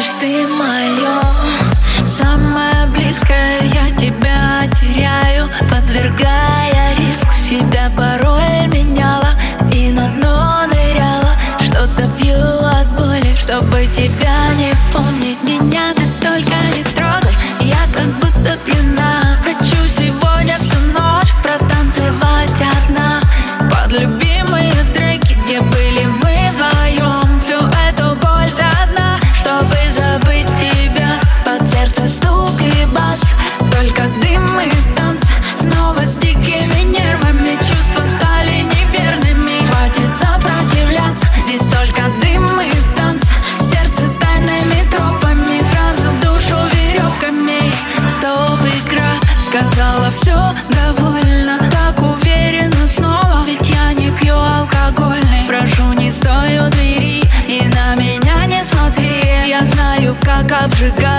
Знаешь, ты мое Africa.